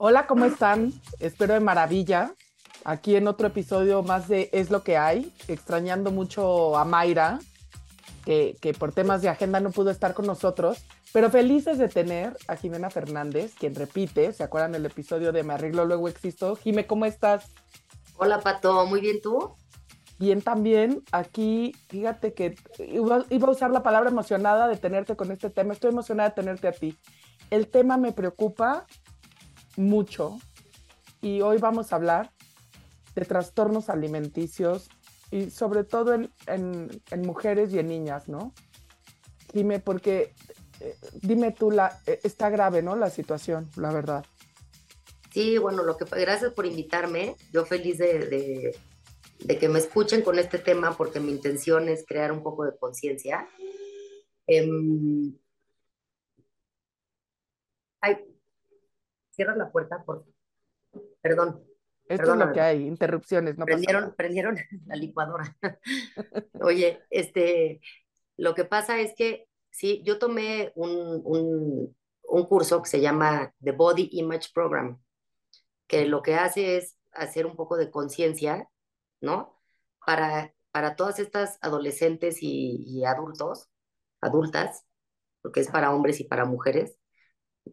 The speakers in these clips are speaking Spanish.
Hola, ¿cómo están? Espero de maravilla. Aquí en otro episodio más de Es lo que hay, extrañando mucho a Mayra, que, que por temas de agenda no pudo estar con nosotros, pero felices de tener a Jimena Fernández, quien repite, ¿se acuerdan del episodio de Me arreglo, luego existo? Jime, ¿cómo estás? Hola, Pato, muy bien, ¿tú? Bien también, aquí, fíjate que iba, iba a usar la palabra emocionada de tenerte con este tema, estoy emocionada de tenerte a ti. El tema me preocupa mucho y hoy vamos a hablar de trastornos alimenticios y sobre todo en, mujeres y en niñas, ¿no? Dime, porque, eh, dime tú, la, eh, está grave, ¿no? La situación, la verdad. Sí, bueno, lo que gracias por invitarme. Yo feliz de, de, que me escuchen con este tema porque mi intención es crear un poco de conciencia. Eh, cierra la puerta, por Perdón. Esto es lo que hay, interrupciones, no prendieron, pasa prendieron la licuadora. Oye, este, lo que pasa es que sí, yo tomé un, un, un curso que se llama The Body Image Program, que lo que hace es hacer un poco de conciencia, ¿no? Para, para todas estas adolescentes y, y adultos, adultas, porque es para hombres y para mujeres,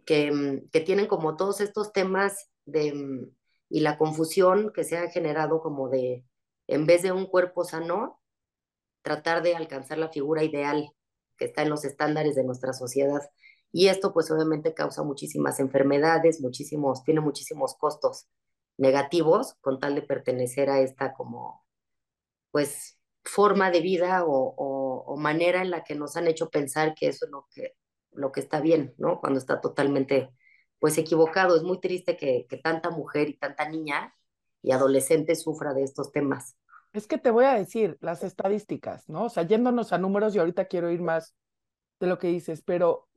que, mm, que tienen como todos estos temas de, mm, y la confusión que se ha generado como de, en vez de un cuerpo sano, tratar de alcanzar la figura ideal que está en los estándares de nuestra sociedad. Y esto pues obviamente causa muchísimas enfermedades, muchísimos, tiene muchísimos costos negativos con tal de pertenecer a esta como pues forma de vida o, o, o manera en la que nos han hecho pensar que eso es lo que, lo que está bien, ¿no? Cuando está totalmente pues equivocado. Es muy triste que, que tanta mujer y tanta niña y adolescente sufra de estos temas. Es que te voy a decir las estadísticas, ¿no? O sea, yéndonos a números y ahorita quiero ir más de lo que dices, pero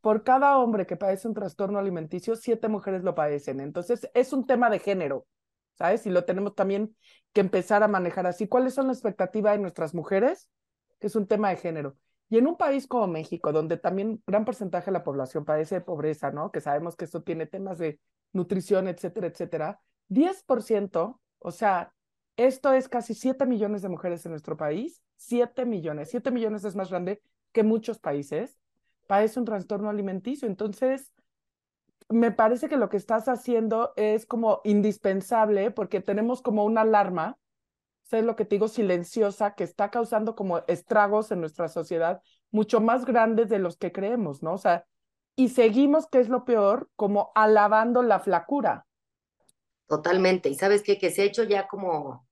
por cada hombre que padece un trastorno alimenticio, siete mujeres lo padecen. Entonces, es un tema de género, ¿sabes? Y lo tenemos también que empezar a manejar así. ¿Cuáles son las expectativas de nuestras mujeres? Es un tema de género. Y en un país como México, donde también gran porcentaje de la población padece de pobreza, ¿no? Que sabemos que esto tiene temas de nutrición, etcétera, etcétera. 10%, o sea, esto es casi 7 millones de mujeres en nuestro país. 7 millones. 7 millones es más grande que muchos países. Padece un trastorno alimenticio. Entonces, me parece que lo que estás haciendo es como indispensable porque tenemos como una alarma es lo que te digo, silenciosa, que está causando como estragos en nuestra sociedad mucho más grandes de los que creemos, ¿no? O sea, y seguimos, que es lo peor, como alabando la flacura. Totalmente. Y sabes qué? Que se ha hecho ya como,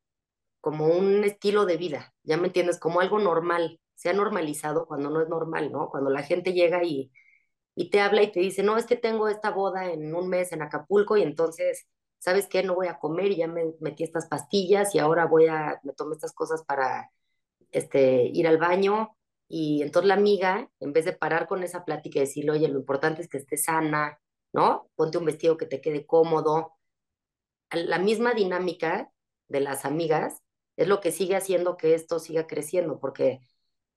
como un estilo de vida, ya me entiendes, como algo normal. Se ha normalizado cuando no es normal, ¿no? Cuando la gente llega y, y te habla y te dice, no, es que tengo esta boda en un mes en Acapulco y entonces ¿sabes qué? No voy a comer y ya me metí estas pastillas y ahora voy a, me tomé estas cosas para este, ir al baño. Y entonces la amiga, en vez de parar con esa plática y decirle, oye, lo importante es que estés sana, ¿no? Ponte un vestido que te quede cómodo. La misma dinámica de las amigas es lo que sigue haciendo que esto siga creciendo, porque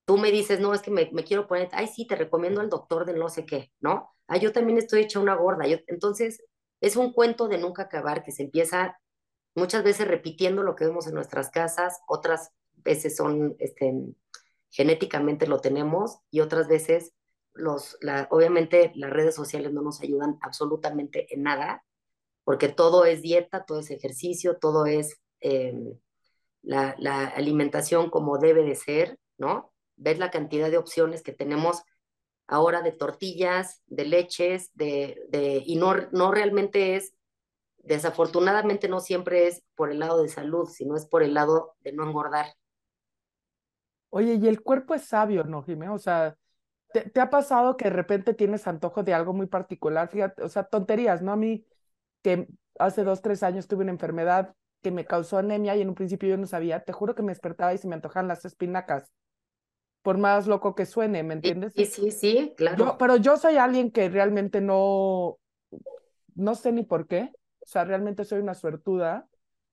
tú me dices, no, es que me, me quiero poner, ay, sí, te recomiendo al doctor de no sé qué, ¿no? Ah, yo también estoy hecha una gorda. Yo, entonces, es un cuento de nunca acabar que se empieza muchas veces repitiendo lo que vemos en nuestras casas, otras veces son, este, genéticamente lo tenemos y otras veces los, obviamente las redes sociales no nos ayudan absolutamente en nada, porque todo es dieta, todo es ejercicio, todo es la, la, alimentación como debe de ser, ¿no? Ver la cantidad de opciones que tenemos ahora de tortillas, de leches, de, de, y no, no realmente es, desafortunadamente no siempre es por el lado de salud, sino es por el lado de no engordar. Oye, y el cuerpo es sabio, ¿no, Jimé? O sea, ¿te, ¿te, ha pasado que de repente tienes antojo de algo muy particular? Fíjate, o sea, tonterías, ¿no? A mí, que hace dos, tres años tuve una enfermedad que me causó anemia y en un principio yo no sabía, te juro que me despertaba y se me antojaban las espinacas por más loco que suene, ¿me entiendes? Sí, sí, sí, claro. Yo, pero yo soy alguien que realmente no, no sé ni por qué, o sea, realmente soy una suertuda.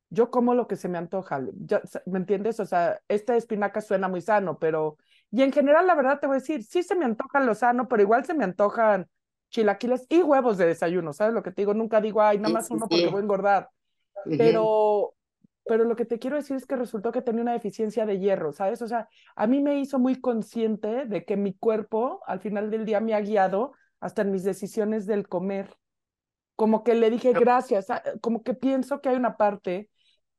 Yo como lo que se me antoja, yo, ¿me entiendes? O sea, esta espinaca suena muy sano, pero, y en general, la verdad te voy a decir, sí se me antoja lo sano, pero igual se me antojan chilaquiles y huevos de desayuno, ¿sabes lo que te digo? Nunca digo, ay, nada más uno porque voy a engordar. Pero, pero lo que te quiero decir es que resultó que tenía una deficiencia de hierro, ¿sabes? O sea, a mí me hizo muy consciente de que mi cuerpo al final del día me ha guiado hasta en mis decisiones del comer. Como que le dije gracias, ah, como que pienso que hay una parte,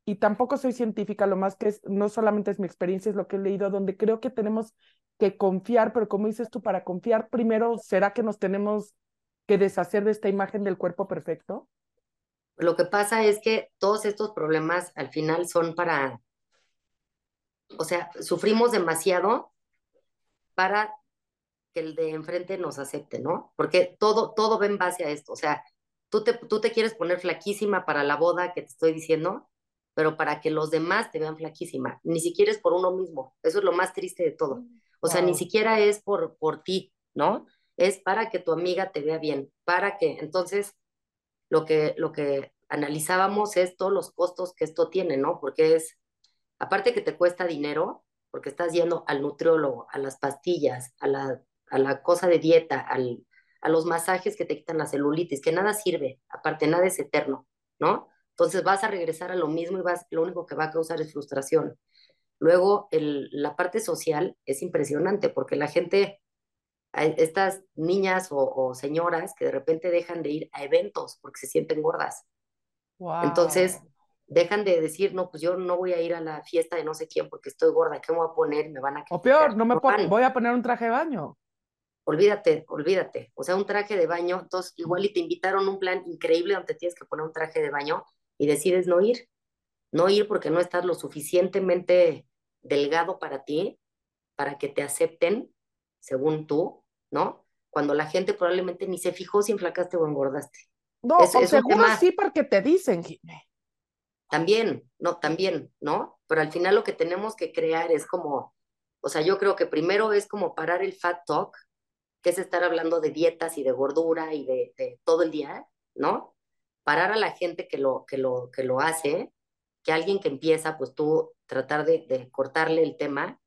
y tampoco soy científica, lo más que es, no solamente es mi experiencia, es lo que he leído, donde creo que tenemos que confiar, pero como dices tú, para confiar primero, ¿será que nos tenemos que deshacer de esta imagen del cuerpo perfecto? Lo que pasa es que todos estos problemas al final son para, o sea, sufrimos demasiado para que el de enfrente nos acepte, ¿no? Porque todo, todo va en base a esto. O sea, tú te, tú te quieres poner flaquísima para la boda que te estoy diciendo, pero para que los demás te vean flaquísima. Ni siquiera es por uno mismo. Eso es lo más triste de todo. O sea, ni Wow. siquiera es por, por ti, ¿no? Es para que tu amiga te vea bien, para que, entonces, lo que, lo que analizábamos es todos los costos que esto tiene, ¿no? Porque es, aparte que te cuesta dinero, porque estás yendo al nutriólogo, a las pastillas, a la, a la cosa de dieta, al, a los masajes que te quitan la celulitis, que nada sirve, aparte nada es eterno, ¿no? Entonces vas a regresar a lo mismo y vas, lo único que va a causar es frustración. Luego, el, la parte social es impresionante porque la gente, a estas niñas o, o señoras que de repente dejan de ir a eventos porque se sienten gordas. Entonces, dejan de decir, no, pues yo no voy a ir a la fiesta de no sé quién porque estoy gorda, ¿qué me voy a poner? Me van a O peor, no me No voy a poner un traje de baño. olvídate, olvídate. O sea, un traje de baño, entonces igual y te invitaron a un plan increíble donde tienes que poner un traje de baño y decides no ir. No ir porque no estás lo suficientemente delgado para ti, para que te acepten, según tú, ¿no? Cuando la gente probablemente ni se fijó si enflacaste o engordaste. No, Es, o es un seguro tema sí porque te dicen, Jimé. también, no, también, ¿no? Pero al final lo que tenemos que crear es como, o sea, yo creo que primero es como parar el fat talk, que es estar hablando de dietas y de gordura y de, de todo el día, ¿no? Parar a la gente que lo, que lo, que lo hace, que alguien que empieza, pues tú tratar de, de cortarle el tema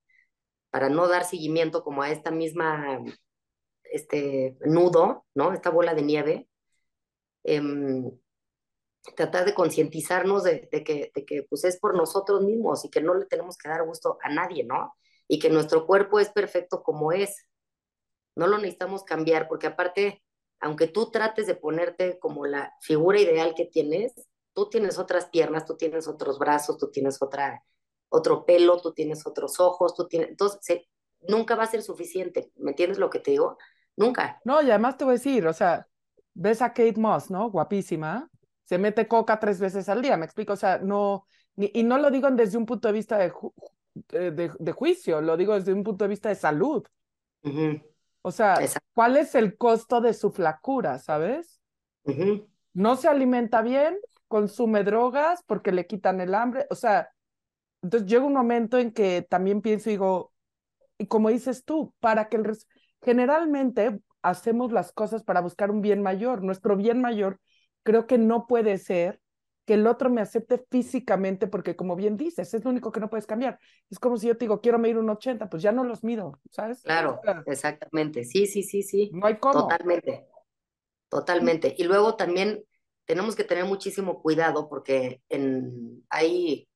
para no dar seguimiento como a esta misma, este nudo, ¿no? Esta bola de nieve. Em, tratar de concientizarnos de, de, que, de que pues es por nosotros mismos y que no le tenemos que dar gusto a nadie, ¿no? Y que nuestro cuerpo es perfecto como es. No lo necesitamos cambiar porque aparte, aunque tú trates de ponerte como la figura ideal que tienes, tú tienes otras piernas, tú tienes otros brazos, tú tienes otra, otro pelo, tú tienes otros ojos, tú tienes, entonces se, nunca va a ser suficiente, ¿me entiendes lo que te digo? Nunca. No, y además te voy a decir, o sea, ves a Kate Moss, ¿no? Guapísima, se mete coca tres veces al día, me explico, o sea, no, ni, y no lo digo desde un punto de vista de, ju de, de, juicio, lo digo desde un punto de vista de salud. Uh -huh. O sea, Exacto. ¿cuál es el costo de su flacura, sabes? Uh -huh. No se alimenta bien, consume drogas porque le quitan el hambre, o sea, entonces llega un momento en que también pienso y digo, y como dices tú, para que el. Generalmente hacemos las cosas para buscar un bien mayor, nuestro bien mayor creo que no puede ser que el otro me acepte físicamente, porque como bien dices, es lo único que no puedes cambiar. Es como si yo te digo, quiero medir un 80, pues ya no los mido, ¿sabes? Claro, exactamente. Sí, sí, sí, sí. No hay cómo. Totalmente. Totalmente. Y luego también tenemos que tener muchísimo cuidado porque en, hay,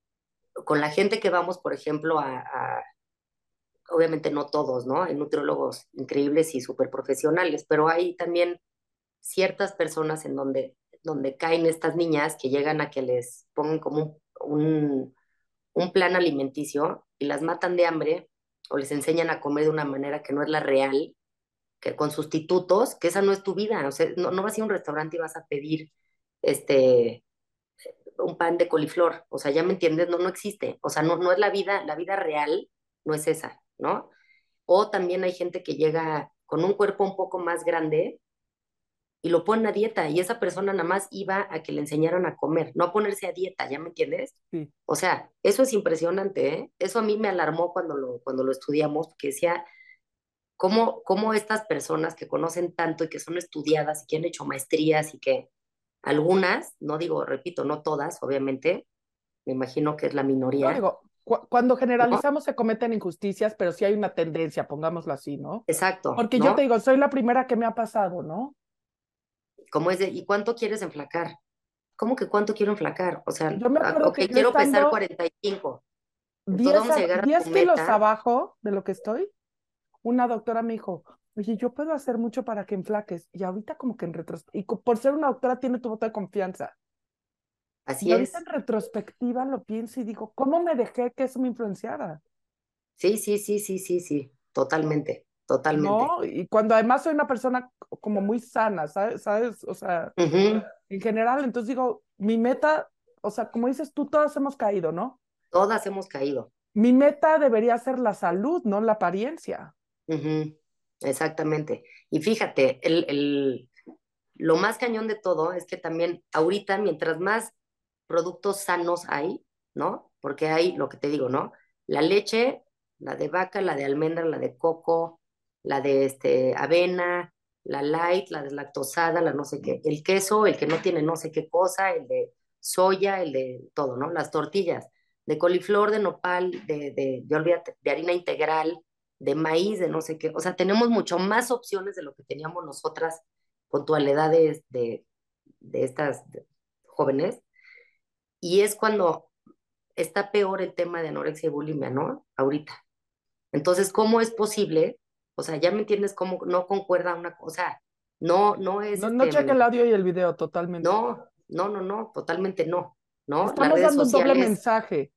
con la gente que vamos, por ejemplo, a, a obviamente no todos, ¿no? Hay nutriólogos increíbles y súper profesionales, pero hay también ciertas personas en donde, donde caen estas niñas que llegan a que les pongan como un, un, plan alimenticio y las matan de hambre o les enseñan a comer de una manera que no es la real, que con sustitutos, que esa no es tu vida, o sea, no, no vas a ir a un restaurante y vas a pedir este un pan de coliflor, o sea, ya me entiendes, no, no existe, o sea, no, no es la vida, la vida real no es esa, ¿no? O también hay gente que llega con un cuerpo un poco más grande y lo ponen a dieta y esa persona nada más iba a que le enseñaran a comer, no a ponerse a dieta, ¿ya me entiendes? Sí. O sea, eso es impresionante, ¿eh? Eso a mí me alarmó cuando lo, cuando lo estudiamos, porque decía, ¿cómo, cómo estas personas que conocen tanto y que son estudiadas y que han hecho maestrías y que algunas, no digo, repito, no todas, obviamente, me imagino que es la minoría. No, digo, cu cuando generalizamos se cometen injusticias, pero sí hay una tendencia, pongámoslo así, ¿no? Exacto. Porque ¿no? yo te digo, soy la primera que me ha pasado, ¿no? como es de, ¿y cuánto quieres enflacar? ¿Cómo que cuánto quiero enflacar? O sea, Yo me ah, acuerdo ok, que quiero pesar estando 45. 10, Entonces vamos a llegar a 10 tu kilos meta. abajo de lo que estoy, una doctora me dijo, oye, yo puedo hacer mucho para que enflaques. Y ahorita como que en retrospectiva, y por ser una doctora tiene tu voto de confianza. Así Y es. en retrospectiva lo pienso y digo, ¿cómo me dejé que eso me influenciara? Sí, sí, sí, sí, sí, sí. Totalmente, totalmente. ¿No? Y cuando además soy una persona como muy sana, ¿sabes? ¿Sabes? O sea, Ujú. en general, entonces digo, mi meta, o sea, como dices tú, todas hemos caído, ¿no? Todas hemos caído. Mi meta debería ser la salud, no la apariencia. Ujú. Exactamente. Y fíjate, el, el, lo más cañón de todo es que también ahorita, mientras más productos sanos hay, ¿no? Porque hay lo que te digo, ¿no? La leche, la de vaca, la de almendra, la de coco, la de este, avena, la light, la deslactosada, la no sé qué, el queso, el que no tiene no sé qué cosa, el de soya, el de todo, ¿no? Las tortillas de coliflor, de nopal, de, de, de, olvídate, de harina integral, de maíz, de no sé qué. O sea, tenemos mucho más opciones de lo que teníamos nosotras con tu de, de estas jóvenes. Y es cuando está peor el tema de anorexia y bulimia, ¿no? Ahorita. Entonces, ¿cómo es posible? O sea, ya me entiendes cómo no concuerda una cosa. No, no es. No, no este, cheque el audio y el video totalmente. No, no, no, no, totalmente no. ¿no? Estamos dando un doble mensaje,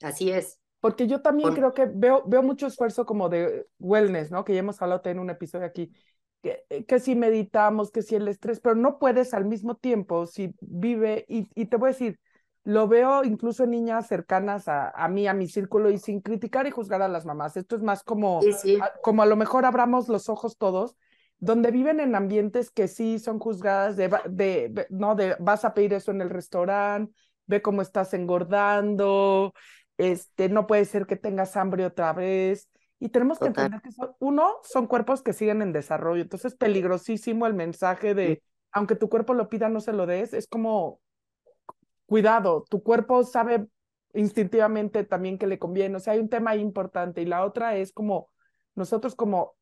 así es. porque yo también creo que veo, veo mucho esfuerzo como de wellness, ¿no? Que ya hemos hablado en un episodio aquí, que, que si meditamos, que si el estrés, pero no puedes al mismo tiempo, si vive, y, y te voy a decir, lo veo incluso en niñas cercanas a, a mí, a mi círculo, y sin criticar y juzgar a las mamás. Esto es más como, Sí, sí, a- como a lo mejor abramos los ojos todos, donde viven en ambientes que sí son juzgadas de, de- no, de vas a pedir eso en el restaurante, ve cómo estás engordando, este, no puede ser que tengas hambre otra vez. Y tenemos que Total. entender que son, uno, son cuerpos que siguen en desarrollo, entonces es peligrosísimo el mensaje de, aunque tu cuerpo lo pida, no se lo des, es como, cuidado, tu cuerpo sabe instintivamente también que le conviene, o sea, hay un tema importante y la otra es como nosotros como,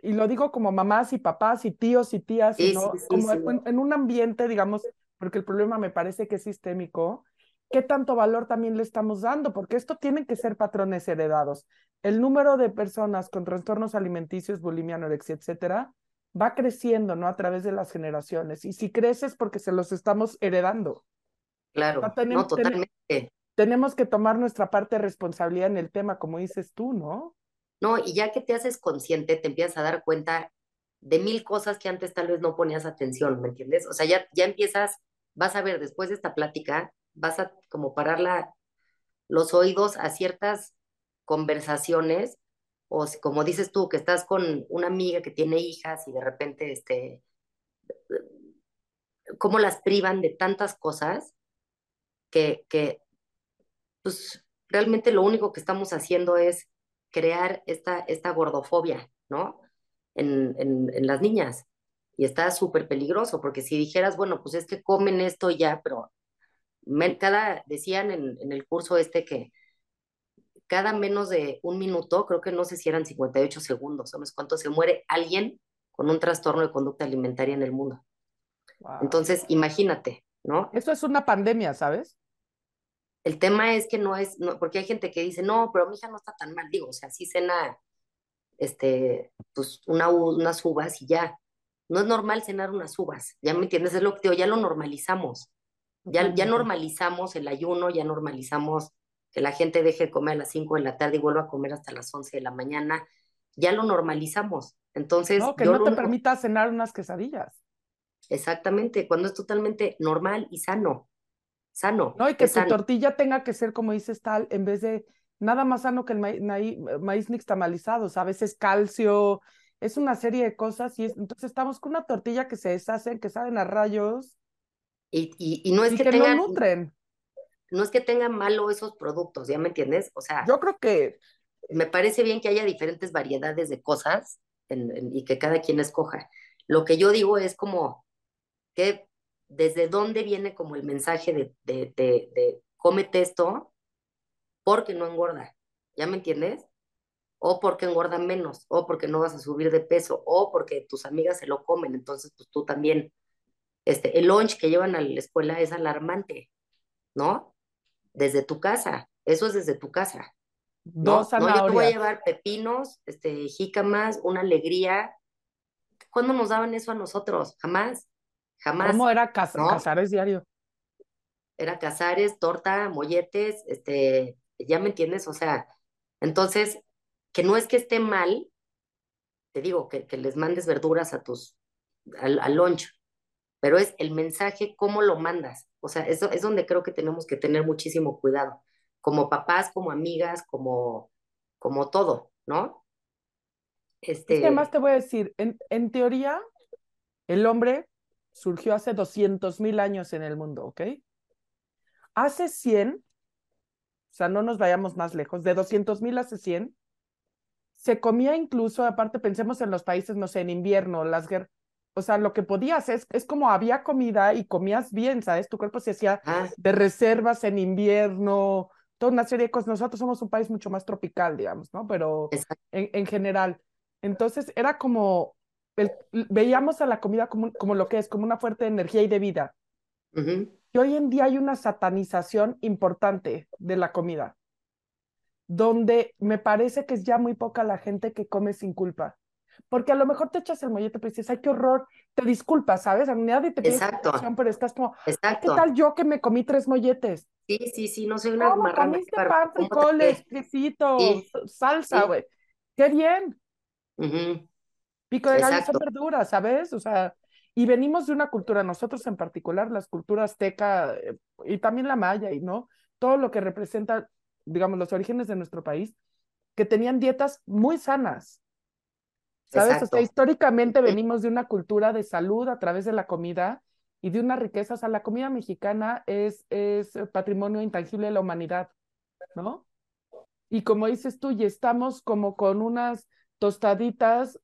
y lo digo como mamás y papás y tíos y tías, y no, sí, como en un ambiente, digamos, porque el problema me parece que es sistémico, ¿qué tanto valor también le estamos dando? Porque esto tienen que ser patrones heredados. El número de personas con trastornos alimenticios, bulimia, anorexia, etcétera, va creciendo, ¿no? A través de las generaciones. Y si creces porque se los estamos heredando. Claro, No, tenem- no, totalmente. tenemos que tomar nuestra parte de responsabilidad en el tema, como dices tú, ¿no? No, y ya que te haces consciente, te empiezas a dar cuenta de mil cosas que antes tal vez no ponías atención, ¿me entiendes? O sea, ya, ya empiezas, vas a ver, después de esta plática, vas a como parar la, los oídos a ciertas conversaciones, o como dices tú, que estás con una amiga que tiene hijas y de repente, este, cómo las privan de tantas cosas que, que pues realmente lo único que estamos haciendo es crear esta, esta gordofobia, ¿no? En, en, en las niñas. Y está súper peligroso, porque si dijeras, bueno, pues es que comen esto ya, pero cada, decían en, en el curso este que cada menos de un minuto, creo que no sé si eran 58 segundos, no sé cuánto, se muere alguien con un trastorno de conducta alimentaria en el mundo. Wow. Entonces, imagínate, ¿no? Eso es una pandemia, ¿sabes? El tema es que no es, no, porque hay gente que dice, no, pero mi hija no está tan mal, digo, o sea, sí cena, este, pues una, unas uvas y ya. No es normal cenar unas uvas, ¿ya me entiendes? Es lo que te digo, ya lo normalizamos. Ya, ya normalizamos el ayuno, ya normalizamos que la gente deje de comer a las 5 de la tarde y vuelva a comer hasta las 11 de la mañana. Ya lo normalizamos. Entonces, No, que yo no te permita cenar unas quesadillas. exactamente, cuando es totalmente normal y sano. Sano. No, y que tu sano. tortilla tenga que ser, como dices, tal, en vez de nada más sano que el maíz, maíz nixtamalizado, ¿sabes? Es calcio, es una serie de cosas, y es- entonces estamos con una tortilla que se deshacen, que saben a rayos, Y, y, y no es y que, que tengan, no nutren. no es que tengan malo esos productos, ¿ya me entiendes? O sea, Yo creo que me parece bien que haya diferentes variedades de cosas en- en- y que cada quien escoja. Lo que yo digo es como que desde dónde viene como el mensaje de, de, de, de cómete esto porque no engorda, ¿ya me entiendes? o porque engordan menos, o porque no vas a subir de peso, o porque tus amigas se lo comen, entonces pues tú también. Este, el lunch que llevan a la escuela es alarmante, ¿no? Desde tu casa, eso es desde tu casa. ¿no? Dos No, yo te voy a llevar pepinos, este, jícamas, una alegría. ¿Cuándo nos daban eso a nosotros? Jamás, jamás, ¿Cómo era cas- ¿no? Casares diario? Era cazares, torta, molletes, este, ya me entiendes, o sea, entonces, que no es que esté mal, te digo, que, que les mandes verduras a tus, al, al lunch, pero es el mensaje, cómo lo mandas. O sea, eso es donde creo que tenemos que tener muchísimo cuidado, como papás, como amigas, como, como todo, ¿no? Es que además Este, te voy a decir, en, en teoría, el hombre surgió hace 200 mil años en el mundo, ¿ok? Hace 100, o sea, no nos vayamos más lejos, de 200 mil hace 100, se comía incluso, aparte pensemos en los países, no sé, en invierno, las guerras, o sea, lo que podías, es, es como había comida y comías bien, ¿sabes? Tu cuerpo se hacía ah, de reservas en invierno, toda una serie de cosas. Nosotros somos un país mucho más tropical, digamos, ¿no? Pero en, en general. Entonces era como, el- veíamos a la comida como, como lo que es, como una fuerte de energía y de vida. Y hoy en día hay una satanización importante de la comida, donde me parece que es ya muy poca la gente que come sin culpa. Porque a lo mejor te echas el mollete, pero dices, ay, qué horror, te disculpas, ¿sabes? A nadie te pide exacto, explicación, pero estás como, ¿qué tal yo que me comí tres molletes? Sí, sí, sí, no soy una ¿Cómo marrana, comiste pan, ¿cómo te frijoles, quesito, Sí, salsa, sí, güey? Qué bien. ujú, Pico de gallo son verduras, ¿sabes? O sea, y venimos de una cultura, nosotros en particular, las culturas azteca eh, y también la maya, y no, todo lo que representa, digamos, los orígenes de nuestro país, que tenían dietas muy sanas, ¿sabes? O sea, históricamente venimos de una cultura de salud a través de la comida y de una riqueza, o sea, la comida mexicana es, es patrimonio intangible de la humanidad, ¿no? Y como dices tú, y estamos como con unas tostaditas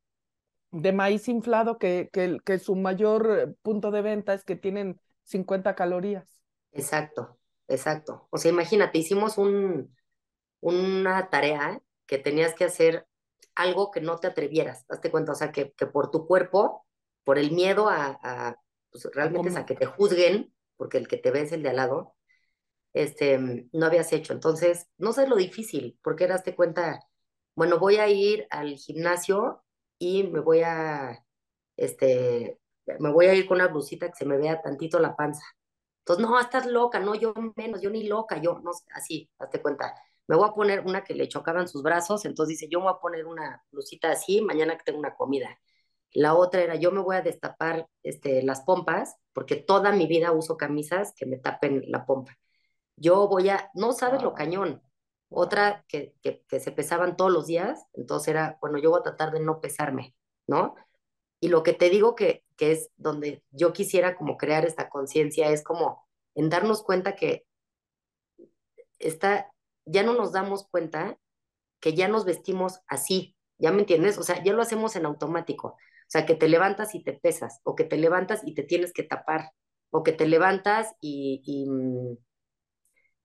de maíz inflado que, que, que su mayor punto de venta es que tienen 50 calorías. Exacto, exacto. O sea, imagínate, hicimos un, una tarea que tenías que hacer algo que no te atrevieras, hazte cuenta, o sea, que, que por tu cuerpo, por el miedo a, a, pues realmente es a que te juzguen, porque el que te ve es el de al lado, este, no habías hecho. Entonces, no sé lo difícil, porque eras te cuenta, bueno, voy a ir al gimnasio y me voy a, este, me voy a ir con una blusita que se me vea tantito la panza. Entonces, no, estás loca, no, yo menos, yo ni loca, yo, no sé, así, hazte cuenta. Me voy a poner una que le chocaban sus brazos, entonces dice, yo me voy a poner una blusita así, mañana que tengo una comida. La otra era, yo me voy a destapar este, las pompas, porque toda mi vida uso camisas que me tapen la pompa. Yo voy a, no sabes lo Wow, cañón. Otra que, que, que se pesaban todos los días, entonces era, bueno, yo voy a tratar de no pesarme, ¿no? Y lo que te digo que, que es donde yo quisiera como crear esta conciencia es como en darnos cuenta que está, ya no nos damos cuenta que ya nos vestimos así, ¿ya me entiendes? O sea, ya lo hacemos en automático. O sea, que te levantas y te pesas, o que te levantas y te tienes que tapar, o que te levantas y, mm,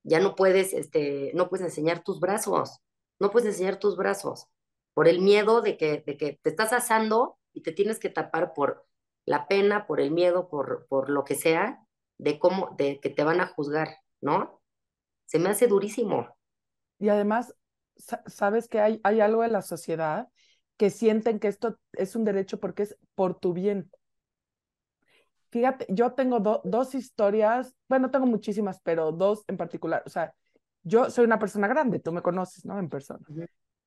ya no puedes, este, no puedes enseñar tus brazos, no puedes enseñar tus brazos por el miedo de que, de que te estás asando y te tienes que tapar por la pena, por el miedo, por, por lo que sea, de cómo, de que te van a juzgar, ¿no? Se me hace durísimo. Y además, sa- sabes que hay, hay algo en la sociedad que sienten que esto es un derecho porque es por tu bien. Fíjate, yo tengo do- dos historias, bueno, tengo muchísimas, pero dos en particular. O sea, yo soy una persona grande, tú me conoces, ¿no? En persona.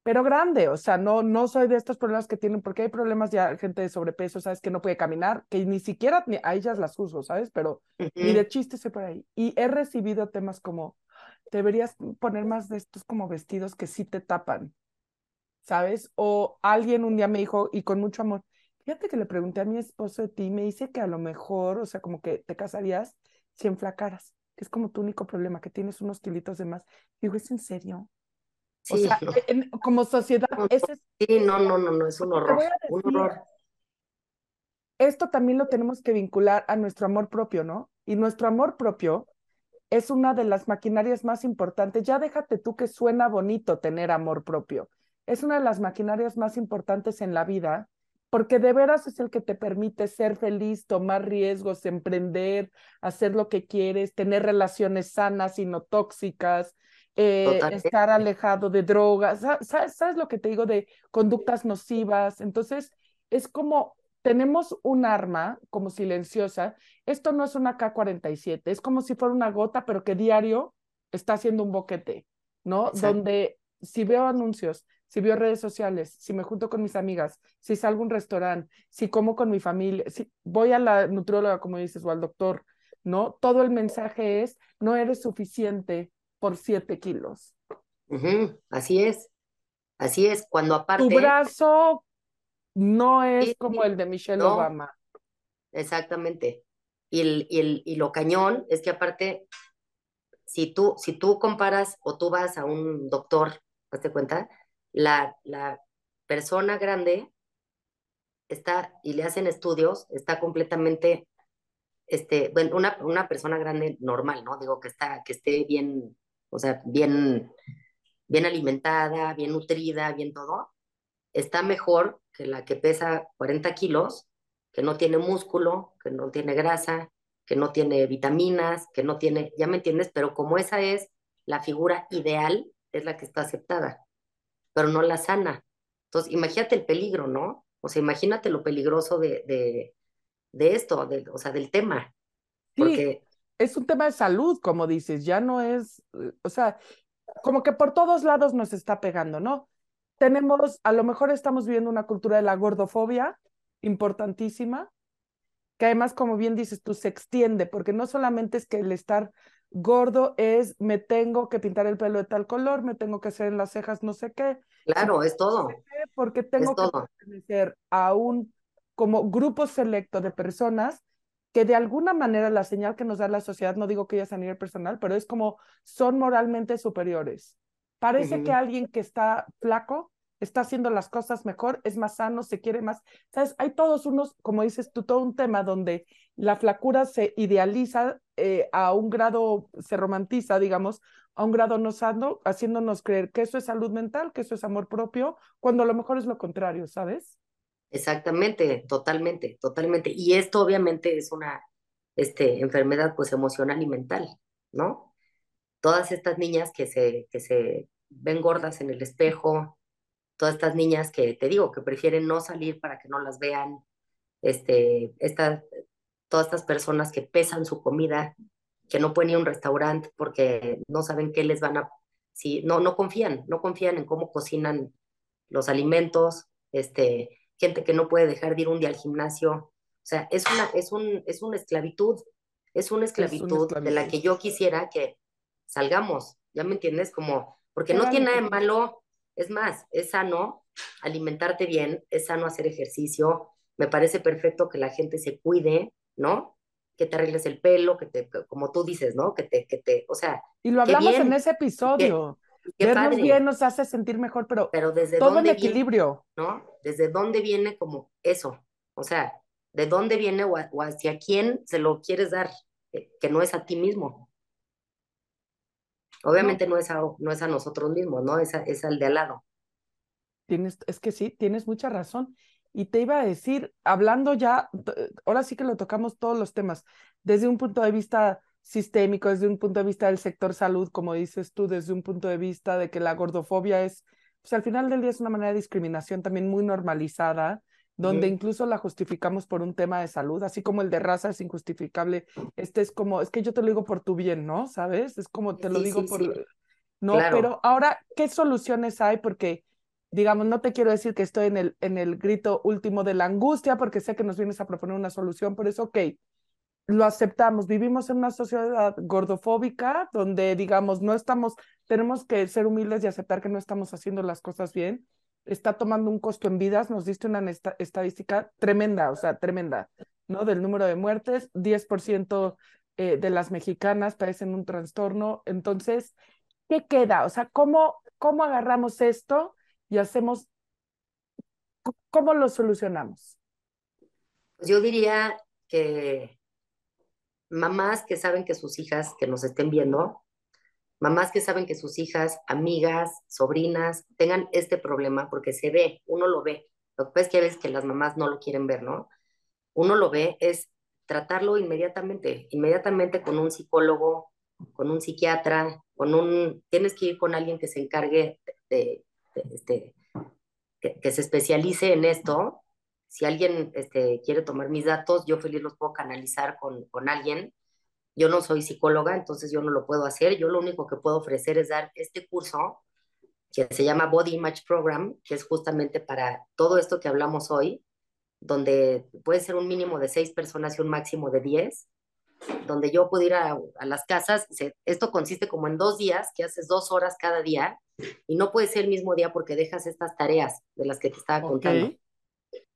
Pero grande, o sea, no, no soy de estos problemas que tienen, porque hay problemas ya, gente de sobrepeso, ¿sabes? Que no puede caminar, que ni siquiera ni a ellas las juzgo, ¿sabes? Pero ni ujú, de chiste soy por ahí. Y he recibido temas como, deberías poner más de estos como vestidos que sí te tapan, ¿sabes? O alguien un día me dijo, y con mucho amor, fíjate que le pregunté a mi esposo de ti, me dice que a lo mejor, o sea, como que te casarías si enflacaras, que es como tu único problema, que tienes unos kilitos de más. Digo, ¿es en serio? O Sí, sea, no, en- como sociedad, no, ese es, sí, no, no, no, no, es un horror, un horror. esto también lo tenemos que vincular a nuestro amor propio, ¿no? Y nuestro amor propio es una de las maquinarias más importantes. Ya déjate tú que suena bonito tener amor propio. es una de las maquinarias más importantes en la vida, porque de veras es el que te permite ser feliz, tomar riesgos, emprender, hacer lo que quieres, tener relaciones sanas y no tóxicas, eh, estar alejado de drogas, ¿sabes, ¿sabes lo que te digo de conductas nocivas? Entonces, es como tenemos un arma como silenciosa. Esto no es una K-47, es como si fuera una gota, pero que diario está haciendo un boquete, ¿no? Donde si veo anuncios, si veo redes sociales, si me junto con mis amigas, si salgo a un restaurante, si como con mi familia, si voy a la nutrióloga, como dices, o al doctor, ¿no? Todo el mensaje es, no eres suficiente por siete kilos. Así es, así es, cuando aparte... Tu brazo no es como el de Michelle Obama. Exactamente. Y, el, y, el, y lo cañón es que aparte, si tú, si tú comparas o tú vas a un doctor, ¿te cuenta? La, la persona grande está, y le hacen estudios, está completamente, este, bueno, una, una persona grande normal, ¿no? Digo que está, que esté bien, o sea, bien, bien alimentada, bien nutrida, bien todo, está mejor que la que pesa 40 kilos, que no tiene músculo, que no tiene grasa, que no tiene vitaminas, que no tiene, ya me entiendes, pero como esa es la figura ideal, es la que está aceptada, pero no la sana. Entonces, imagínate el peligro, ¿no? O sea, imagínate lo peligroso de, de, de esto, de, o sea, del tema. Porque... es un tema de salud, como dices, ya no es, eh, o sea, como que por todos lados nos está pegando, ¿no? Tenemos, a lo mejor estamos viviendo una cultura de la gordofobia importantísima, que además, como bien dices tú, se extiende, porque no solamente es que el estar gordo es me tengo que pintar el pelo de tal color, me tengo que hacer en las cejas no sé qué. Claro, es todo. Porque tengo que pertenecer a un como grupo selecto de personas que de alguna manera la señal que nos da la sociedad, no digo que ellas a nivel personal, pero es como son moralmente superiores. Parece que alguien que está flaco está haciendo las cosas mejor, es más sano, se quiere más. ¿Sabes? Hay todos unos, como dices tú, todo un tema donde la flacura se idealiza eh, a un grado, se romantiza, digamos, a un grado no sano, haciéndonos creer que eso es salud mental, que eso es amor propio, cuando a lo mejor es lo contrario, ¿sabes? Exactamente, totalmente, totalmente. Y esto obviamente es una este, enfermedad pues emocional y mental, ¿no? Todas estas niñas que se, que se ven gordas en el espejo, todas estas niñas que te digo que prefieren no salir para que no las vean, este, estas, todas estas personas que pesan su comida, que no pueden ir a un restaurante porque no saben qué les van a, si, no, no confían, no confían en cómo cocinan los alimentos, este, gente que no puede dejar de ir un día al gimnasio, o sea, es una, es un, es una esclavitud, es una esclavitud, es una esclavitud de la que yo quisiera que salgamos, ¿ya me entiendes? Como, porque no tiene nada de malo, es más, es sano alimentarte bien, es sano hacer ejercicio, me parece perfecto que la gente se cuide, ¿no? Que te arregles el pelo, que te, como tú dices, ¿no? Que te, que te, o sea. Y lo hablamos en ese episodio. Vernos bien nos hace sentir mejor, pero, pero desde todo en equilibrio. ¿No? ¿Desde dónde viene como eso? O sea, ¿de dónde viene o, hacia quién se lo quieres dar? Eh, que no es a ti mismo. Obviamente no, es, a, no es a nosotros mismos, ¿no? Es, es al de al lado. Tienes, es que sí, tienes mucha razón. Y te iba a decir, hablando ya, ahora sí que lo tocamos todos los temas, desde un punto de vista sistémico, desde un punto de vista del sector salud, como dices tú, desde un punto de vista de que la gordofobia es, pues al final del día es una manera de discriminación también muy normalizada, donde incluso la justificamos por un tema de salud, así como el de raza es injustificable, este es como, es que yo te lo digo por tu bien, ¿no? ¿Sabes? Es como te lo digo por... No, pero ahora, ¿qué soluciones hay? Porque, digamos, no te quiero decir que estoy en el, en el grito último de la angustia, porque sé que nos vienes a proponer una solución, pero es ok, lo aceptamos, vivimos en una sociedad gordofóbica donde, digamos, no estamos, tenemos que ser humildes y aceptar que no estamos haciendo las cosas bien está tomando un costo en vidas, nos diste una estadística tremenda, o sea, tremenda, ¿no? Del número de muertes, 10% eh, de las mexicanas padecen un trastorno. Entonces, ¿qué queda? O sea, ¿cómo, cómo agarramos esto y hacemos, cómo lo solucionamos? Yo diría que mamás que saben que sus hijas que nos estén viendo, mamás que saben que sus hijas, amigas, sobrinas tengan este problema, porque se ve, uno lo ve. Lo que pasa es que a veces que las mamás no lo quieren ver, ¿no? Uno lo ve, es tratarlo inmediatamente, inmediatamente con un psicólogo, con un psiquiatra, con un, tienes que ir con alguien que se encargue de, este, que, se especialice en esto. Si alguien este, quiere tomar mis datos, yo feliz los puedo canalizar con, con alguien. Yo no soy psicóloga, entonces yo no lo puedo hacer. Yo lo único que puedo ofrecer es dar este curso que se llama Body Image Program, que es justamente para todo esto que hablamos hoy, donde puede ser un mínimo de seis personas y un máximo de diez, donde yo puedo ir a, las casas. esto consiste como en dos días, que haces dos horas cada día, y no puede ser el mismo día porque dejas estas tareas de las que te estaba contando.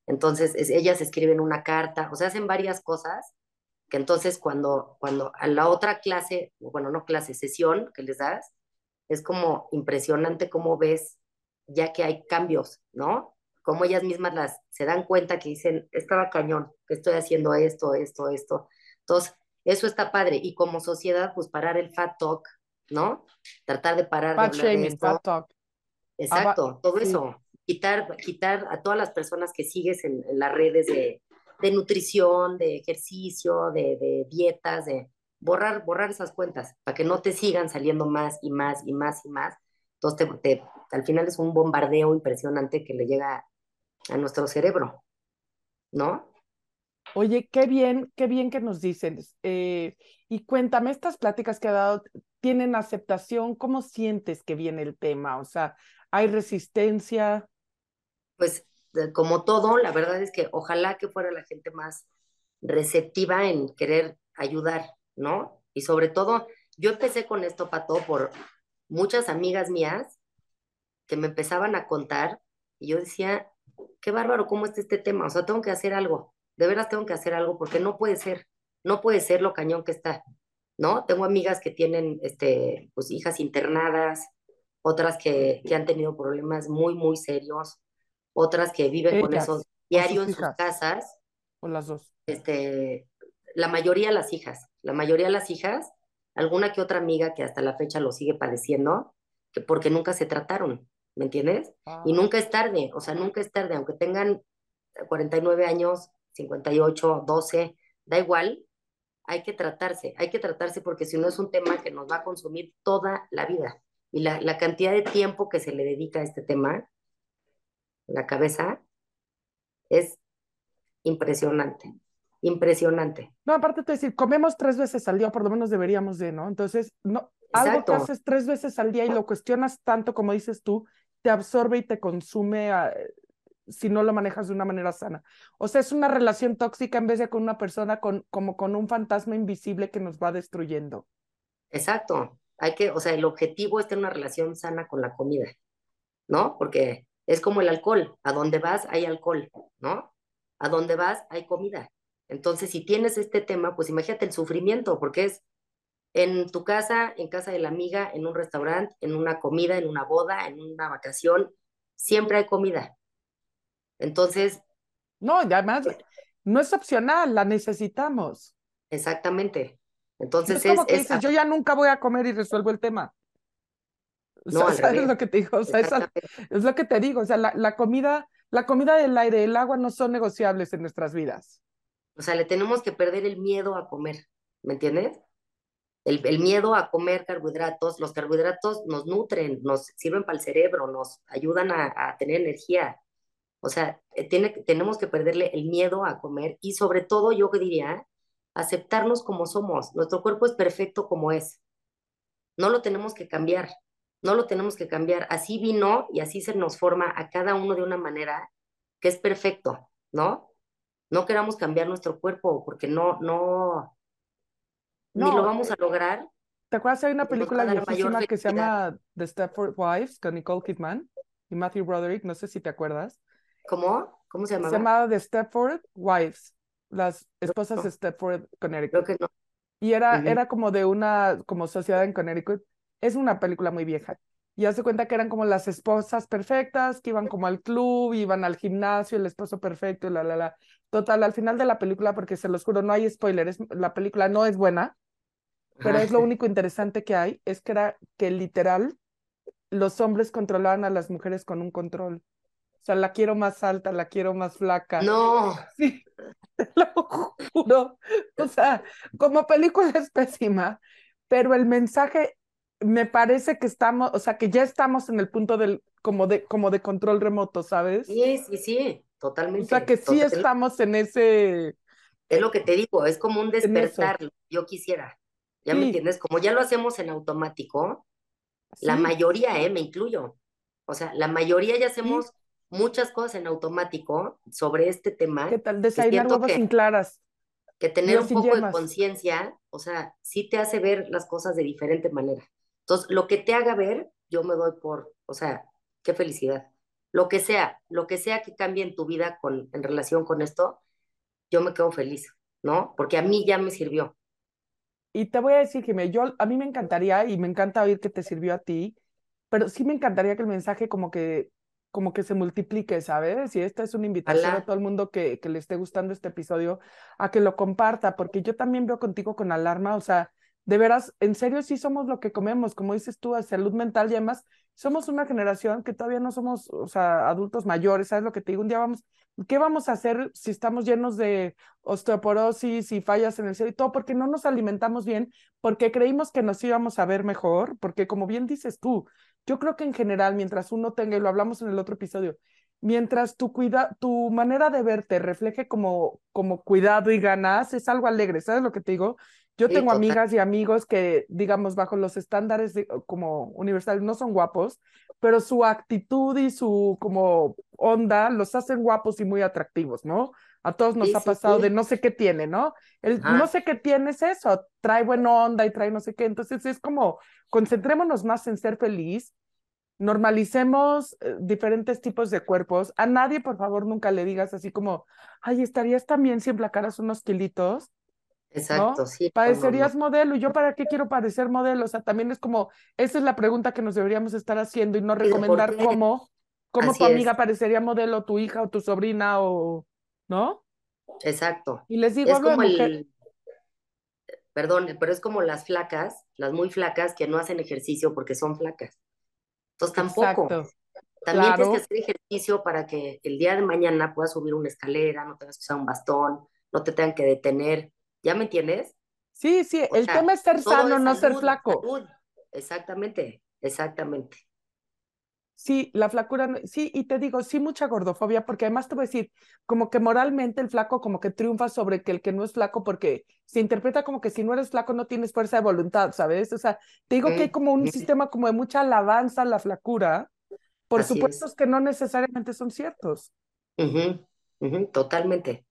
Entonces, ellas escriben una carta, o sea, hacen varias cosas, que entonces cuando, cuando a la otra clase, bueno, no clase, sesión que les das, es como impresionante cómo ves ya que hay cambios, ¿no? como ellas mismas las se dan cuenta que dicen, estaba cañón, que estoy haciendo esto, esto, esto. Entonces, eso está padre. Y como sociedad, pues parar el fat talk, ¿no? Tratar de parar fat shaming, fat talk. Exacto, todo eso. Quitar, quitar a todas las personas que sigues en, las redes de, de, nutrición, de ejercicio, de, de, dietas, de borrar, borrar esas cuentas para que no te sigan saliendo más y más y más y más. Entonces, te, al final es un bombardeo impresionante que le llega a nuestro cerebro, ¿no? Oye, qué bien, qué bien que nos dicen. Eh, y cuéntame, estas pláticas que ha dado, ¿tienen aceptación? ¿Cómo sientes que viene el tema? O sea, ¿hay resistencia? Pues como todo, la verdad es que ojalá que fuera la gente más receptiva en querer ayudar, ¿no? Y sobre todo, yo empecé con esto, Pato, por muchas amigas mías que me empezaban a contar y yo decía, qué bárbaro cómo está este tema, o sea, tengo que hacer algo, de veras tengo que hacer algo porque no puede ser, no puede ser lo cañón que está, ¿no? Tengo amigas que tienen, este, pues, hijas internadas, otras que, que han tenido problemas muy, muy serios, otras que viven con esos diarios en sus casas. O las dos. Este, la mayoría las hijas, la mayoría las hijas, alguna que otra amiga que hasta la fecha lo sigue padeciendo, que porque nunca se trataron. ¿me entiendes? Y ah. nunca es tarde, o sea, nunca es tarde, aunque tengan 49 años, 58, 12, da igual, hay que tratarse, hay que tratarse porque si no es un tema que nos va a consumir toda la vida. Y la, la cantidad de tiempo que se le dedica a este tema, la cabeza, es impresionante, impresionante. No, aparte te decir, comemos tres veces al día, por lo menos deberíamos de, ¿no? Entonces, no, algo que haces tres veces al día y lo cuestionas tanto como dices tú, te absorbe y te consume ah, si no lo manejas de una manera sana. O sea, es una relación tóxica en vez de con una persona con, como con un fantasma invisible que nos va destruyendo. Exacto. Hay que, o sea, el objetivo es tener una relación sana con la comida, ¿no? Porque es como el alcohol. A donde vas hay alcohol, ¿no? A donde vas hay comida. Entonces, si tienes este tema, pues imagínate el sufrimiento, porque es en tu casa, en casa de la amiga, en un restaurante, en una comida, en una boda, en una vacación, siempre hay comida. Entonces... No, además, no es opcional, la necesitamos. Exactamente. Entonces es, como que dices, yo ya nunca voy a comer y resuelvo el tema. No, ¿Sabes lo que te digo? O sea, es, lo que te digo. O sea, la, la, comida, la comida del aire, el agua no son negociables en nuestras vidas. O sea, le tenemos que perder el miedo a comer, ¿me entiendes? El, miedo a comer carbohidratos, los carbohidratos nos nutren, nos sirven para el cerebro, nos ayudan a, tener energía. O sea, eh, tiene, tenemos que perderle el miedo a comer y sobre todo yo que diría, aceptarnos como somos. Nuestro cuerpo es perfecto como es. No lo tenemos que cambiar, no lo tenemos que cambiar. Así vino y así se nos forma a cada uno de una manera que es perfecto, ¿no? No queramos cambiar nuestro cuerpo porque no, no, no, ni lo vamos a lograr. ¿Te acuerdas? Hay una película viejísima que se llama The Stepford Wives con Nicole Kidman y Matthew Broderick, no sé si te acuerdas. ¿Cómo? ¿Cómo se llamaba? Se llamaba The Stepford Wives, las esposas de Stepford, Connecticut. Creo que no. Y era, era como de una como sociedad en Connecticut. Es una película muy vieja. Y hace cuenta que eran como las esposas perfectas, que iban como al club, iban al gimnasio, el esposo perfecto, la, la, la. Total, al final de la película, porque se los juro, no hay spoilers, la película no es buena, pero es lo único interesante que hay, es que era que literal los hombres controlaban a las mujeres con un control. O sea, la quiero más alta, la quiero más flaca. No, Sí, te lo juro. O sea, como película es pésima, pero el mensaje me parece que estamos, o sea, que ya estamos en el punto del, como de, como de control remoto, ¿sabes? sí, sí, sí, O totalmente. sea, que sí estamos en ese, Es lo que te digo, es como un despertar, yo quisiera. ¿Ya me entiendes? Como ya lo hacemos en automático, la mayoría, ¿eh? Me incluyo. O sea, la mayoría ya sí. hacemos muchas cosas en automático sobre este tema ¿Qué tal? Desayunar huevos sin claras, que tener un poco de conciencia, o sea, sí te hace ver las cosas de diferente manera. Entonces, lo que te haga ver, yo me doy por, o sea, qué felicidad. Lo que sea, lo que sea que cambie en tu vida con, en relación con esto, yo me quedo feliz, ¿no? Porque a mí ya me sirvió. Y te voy a decir, Jimé, yo a mí me encantaría y me encanta oír que te sirvió a ti, pero sí me encantaría que el mensaje como que como que se multiplique, ¿sabes? Y esta es una invitación a todo el mundo que, que le esté gustando este episodio a que lo comparta, porque yo también veo contigo con alarma, o sea, de veras, en serio sí somos lo que comemos, como dices tú, a salud mental y además somos una generación que todavía no somos, o sea, adultos mayores, ¿sabes lo que te digo? Un día vamos, ¿qué vamos a hacer si estamos llenos de osteoporosis y fallas en el cerebro y todo? Porque no nos alimentamos bien, porque creímos que nos íbamos a ver mejor, porque como bien dices tú, yo creo que en general, mientras uno tenga, y lo hablamos en el otro episodio, mientras tu, cuida, tu manera de verte refleje como, como cuidado y ganas, es algo alegre, ¿sabes lo que te digo? Yo sí, tengo total, amigas y amigos que, digamos, bajo los estándares de, como universales no son guapos, pero su actitud y su como onda los hacen guapos y muy atractivos, ¿no? A todos nos sí, ha sí, pasado de sí, no sé qué tiene, ¿no? El no sé qué tiene es eso, trae buena onda y trae no sé qué. Entonces es como, concentrémonos más en ser feliz, normalicemos eh, diferentes tipos de cuerpos. A nadie, por favor, nunca le digas así como, ay, estarías también si emplacaras unos kilitos, exacto, ¿no? sí, no, no, no, Parecerías modelo. ¿Y yo para qué quiero parecer modelo? O sea, también es como, esa es la pregunta que nos deberíamos estar haciendo y no recomendar cómo, cómo tu es, amiga parecería modelo, tu hija o tu sobrina o, ¿no? exacto. Y les digo, Es hablo de como mujer, el, perdón, pero es como las flacas, las muy flacas que no hacen ejercicio porque son flacas. Entonces tampoco, exacto, también tienes que hacer ejercicio para que el día de mañana puedas subir una escalera, no tengas que usar un bastón, no te tengan que detener, ¿ya me entiendes? Sí, sí, O el tema es ser sano, es no ser flaco. salud, exactamente, exactamente. Sí, la flacura, sí, y te digo, sí, mucha gordofobia, porque además te voy a decir, como que moralmente el flaco como que triunfa sobre que el que no es flaco, porque se interpreta como que si no eres flaco no tienes fuerza de voluntad, ¿sabes? O sea, te digo que hay como un mm, sistema como de mucha alabanza a la flacura, por así es. supuestos que no necesariamente son ciertos. Totalmente, Y, totalmente.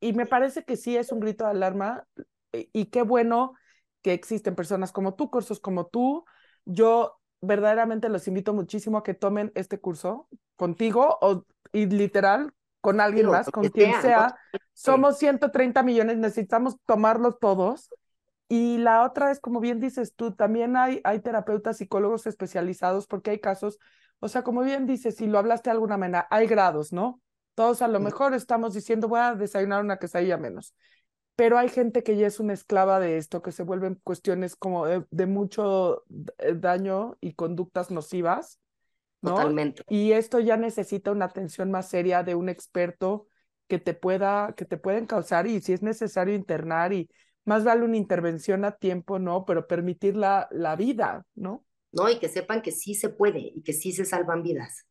Y me parece que sí es un grito de alarma y, y qué bueno que existen personas como tú, cursos como tú. Yo verdaderamente los invito muchísimo a que tomen este curso contigo o y literal con alguien más, con quien sea. Somos 130 millones, necesitamos tomarlos todos. Y la otra es, como bien dices tú, también hay, hay terapeutas, psicólogos especializados, porque hay casos, o sea, como bien dices, si lo hablaste de alguna manera, hay grados, ¿no? Todos a lo Ujú, mejor estamos diciendo, voy a desayunar una quesadilla menos, pero hay gente que ya es una esclava de esto, que se vuelven cuestiones como de, de mucho eh, daño y conductas nocivas, ¿no? Totalmente. Y esto ya necesita una atención más seria de un experto que te pueda, que te pueden causar y si es necesario internar y más vale una intervención a tiempo, ¿no? Pero permitir la, la vida, ¿no? ¿no? Y que sepan que sí se puede y que sí se salvan vidas,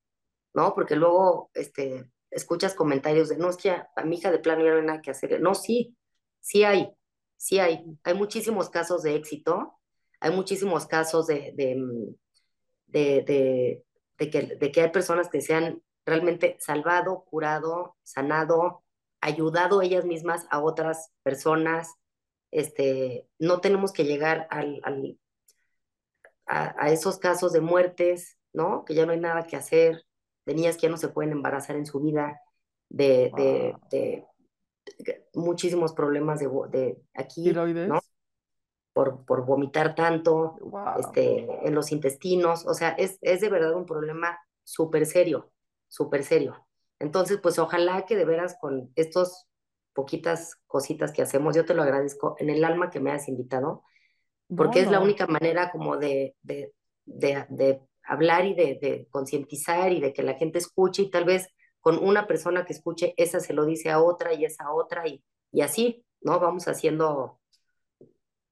¿no? Porque luego, este, escuchas comentarios de, no, es que a, mi hija de plano ya no hay nada que hacer. No, sí, sí hay, sí hay. Hay muchísimos casos de éxito, hay muchísimos casos de, de, de, de, de que, de que hay personas que se han realmente salvado, curado, sanado, ayudado ellas mismas a otras personas. Este, no tenemos que llegar al, al a, a esos casos de muertes, ¿no? Que ya no hay nada que hacer, de niñas que ya no se pueden embarazar en su vida, de, de, Wow. de, de muchísimos problemas de, aquí. Por, por vomitar tanto, Wow. este, en los intestinos, o sea, es, es de verdad un problema súper serio, súper serio. Entonces, pues ojalá que de veras con estos poquitas cositas que hacemos, yo te lo agradezco en el alma que me has invitado, porque es la única manera como de, de, de, hablar y de, concientizar y de que la gente escuche y tal vez con una persona que escuche, esa se lo dice a otra y esa a otra y, y así, ¿no? Vamos haciendo...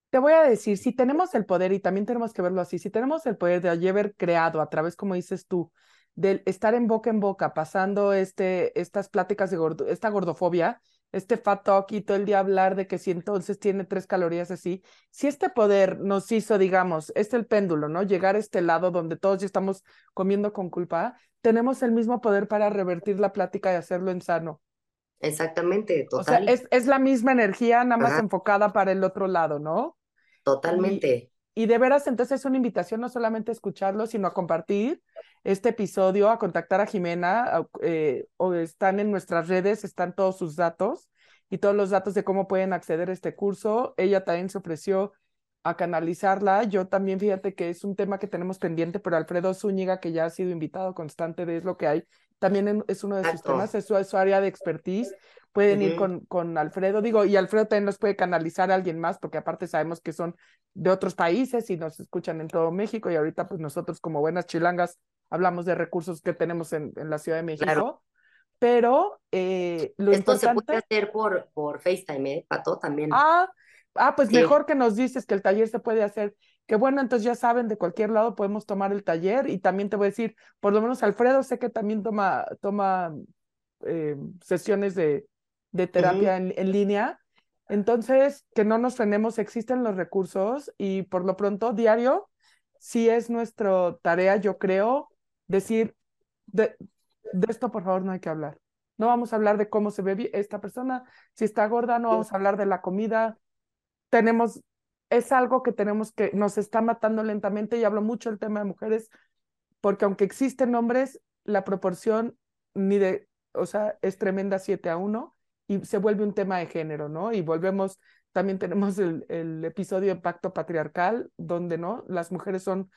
Te voy a decir, si tenemos el poder, y también tenemos que verlo así, si tenemos el poder de haber creado a través, como dices tú, de estar en boca en boca, pasando este, estas pláticas de esta gordofobia, este fat talk y todo el día hablar de que si entonces tiene tres calorías así, si este poder nos hizo, digamos, es el péndulo, ¿no? Llegar a este lado donde todos ya estamos comiendo con culpa, tenemos el mismo poder para revertir la plática y hacerlo en sano. Exactamente, total. O sea, es, es la misma energía, nada más enfocada para el otro lado, ¿no? Totalmente. Y, de veras, entonces es una invitación no solamente a escucharlo, sino a compartir este episodio, a contactar a Jimena, eh, o están en nuestras redes, están todos sus datos y todos los datos de cómo pueden acceder a este curso. Ella también se ofreció a canalizarla. Yo también, fíjate que es un tema que tenemos pendiente, pero Alfredo Zúñiga, que ya ha sido invitado constante de Es lo que hay, también es uno de sus temas, es su, área de expertise. Pueden ir con, con Alfredo, digo, y Alfredo también nos puede canalizar a alguien más, porque aparte sabemos que son de otros países y nos escuchan en todo México, y ahorita pues nosotros como buenas chilangas hablamos de recursos que tenemos en, en la Ciudad de México. Pero eh, lo Esto se puede hacer por, por FaceTime, ¿eh, Pato? También. Ah, ah pues mejor que nos dices que el taller se puede hacer. Que bueno, entonces ya saben, de cualquier lado podemos tomar el taller y también te voy a decir, por lo menos Alfredo sé que también toma, toma eh, sesiones de, de terapia en, en, línea. Entonces, que no nos frenemos, existen los recursos y por lo pronto, diario, sí es nuestra tarea, yo creo, decir, de, de esto por favor no hay que hablar. No vamos a hablar de cómo se ve esta persona, si está gorda, no vamos a hablar de la comida. Tenemos, es algo que tenemos que, nos está matando lentamente y hablo mucho el tema de mujeres, porque aunque existen hombres, la proporción ni de, o sea, es tremenda 7 a 1 y se vuelve un tema de género, ¿no? Y volvemos, también tenemos el, el episodio de pacto patriarcal, donde, ¿no? Las mujeres son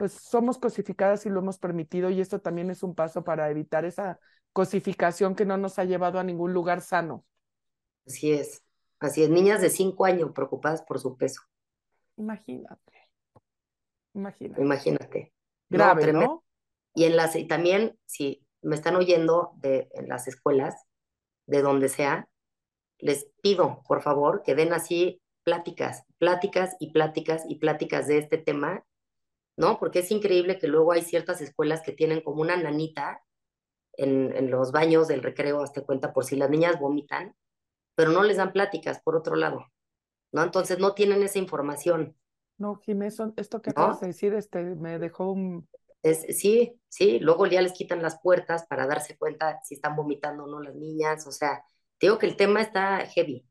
pues somos cosificadas y lo hemos permitido y esto también es un paso para evitar esa cosificación que no nos ha llevado a ningún lugar sano. Así es, así es, niñas de cinco años preocupadas por su peso. Imagínate, imagínate. Imagínate. Grave, ¿no? Y, en las, y también, si me están oyendo de, en las escuelas, de donde sea, les pido, por favor, que den así pláticas, pláticas y pláticas y pláticas de este tema ¿no? Porque es increíble que luego hay ciertas escuelas que tienen como una nanita en, en los baños del recreo, hasta cuenta, por si las niñas vomitan, pero no les dan pláticas, por otro lado, ¿no? Entonces no tienen esa información. No, Jiménez, esto que acabas de decir este, me dejó un... Es, sí, sí, luego ya les quitan las puertas para darse cuenta si están vomitando o no las niñas, o sea, digo que el tema está heavy.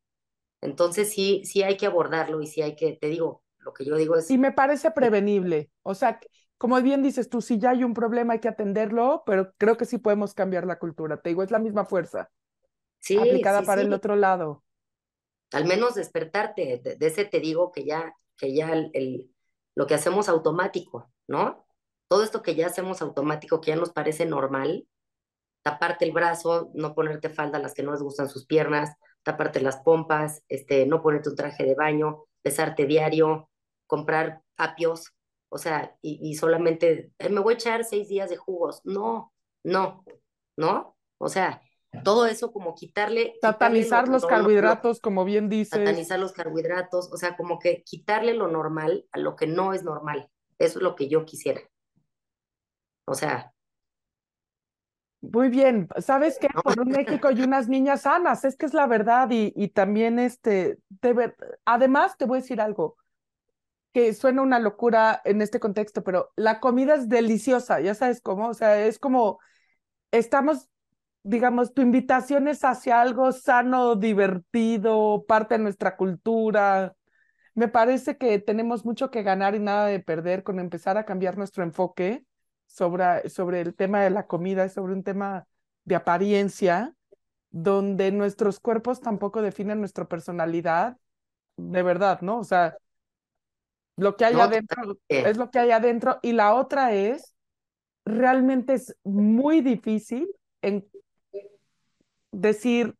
Entonces sí, sí hay que abordarlo y sí hay que, te digo, lo que yo digo es... Y me parece prevenible. O sea, como bien dices tú, si ya hay un problema hay que atenderlo, pero creo que sí podemos cambiar la cultura. Te digo, es la misma fuerza. Sí, aplicada para el otro lado. Al menos despertarte. De, ese te digo que ya, que ya el, lo que hacemos automático, ¿no? Todo esto que ya hacemos automático, que ya nos parece normal, taparte el brazo, no ponerte falda a las que no les gustan sus piernas, taparte las pompas, este, no ponerte un traje de baño, pesarte diario, comprar apios, o sea, y, solamente, me voy a echar seis días de jugos. No, no, no. O sea, todo eso como quitarle... Satanizar los carbohidratos, como bien dices. Satanizar los carbohidratos, o sea, como que quitarle lo normal a lo que no es normal. Eso es lo que yo quisiera. O sea, muy bien, ¿sabes qué? Por un México y unas niñas sanas, es que es la verdad y, y también este, además te voy a decir algo, que suena una locura en este contexto, pero la comida es deliciosa, ya sabes cómo, o sea, es como, estamos, digamos, tu invitación es hacia algo sano, divertido, parte de nuestra cultura. Me parece que tenemos mucho que ganar y nada de perder con empezar a cambiar nuestro enfoque sobre, sobre el tema de la comida, sobre un tema de apariencia, donde nuestros cuerpos tampoco definen nuestra personalidad, de verdad, ¿no? O sea, lo que hay adentro es lo que hay adentro. Y la otra es, realmente es muy difícil en decir,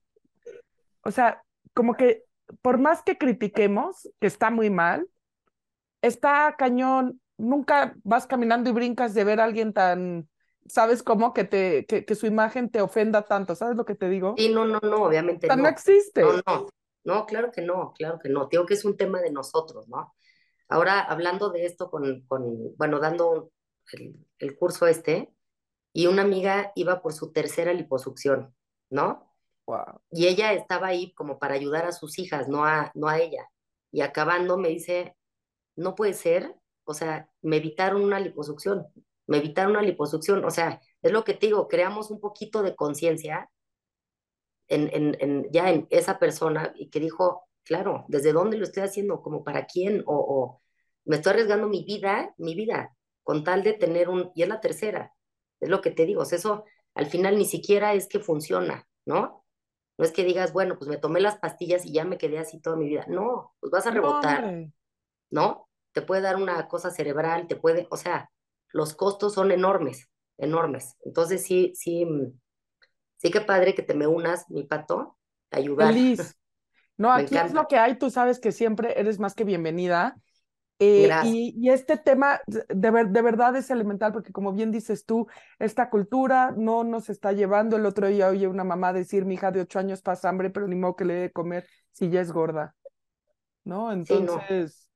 o sea, como que por más que critiquemos, que está muy mal, está cañón, nunca vas caminando y brincas de ver a alguien tan, ¿sabes cómo? Que, te, que, que su imagen te ofenda tanto, ¿sabes lo que te digo? Sí, no, no, no, obviamente no. no. existe. No, no, no, claro que no, claro que no. Digo que es un tema de nosotros, ¿no? Ahora, hablando de esto con, con bueno, dando el, el curso este, y una amiga iba por su tercera liposucción, ¿no? Wow. Y ella estaba ahí como para ayudar a sus hijas, no a, no a ella. Y acabando me dice, no puede ser, o sea, me evitaron una liposucción, me evitaron una liposucción, o sea, es lo que te digo, creamos un poquito de conciencia en, en, en, ya en esa persona y que dijo, claro, ¿desde dónde lo estoy haciendo? ¿Como para quién? O, o me estoy arriesgando mi vida, mi vida, con tal de tener un, y es la tercera, es lo que te digo, o sea, eso al final ni siquiera es que funciona, ¿no? No es que digas, bueno, pues me tomé las pastillas y ya me quedé así toda mi vida. No, pues vas a rebotar, No, ¿no? Te puede dar una cosa cerebral, te puede, o sea, los costos son enormes, enormes. Entonces sí, sí, sí que padre que te me unas, mi pato, a ayudar. Feliz. No, aquí es lo que hay, tú sabes que siempre eres más que bienvenida. Eh, y, y este tema de, ver- de verdad es elemental porque como bien dices tú, esta cultura no nos está llevando. El otro día oye una mamá decir, mi hija de ocho años pasa hambre, pero ni modo que le dé de comer si ya es gorda, ¿no? Sí, no, Entonces,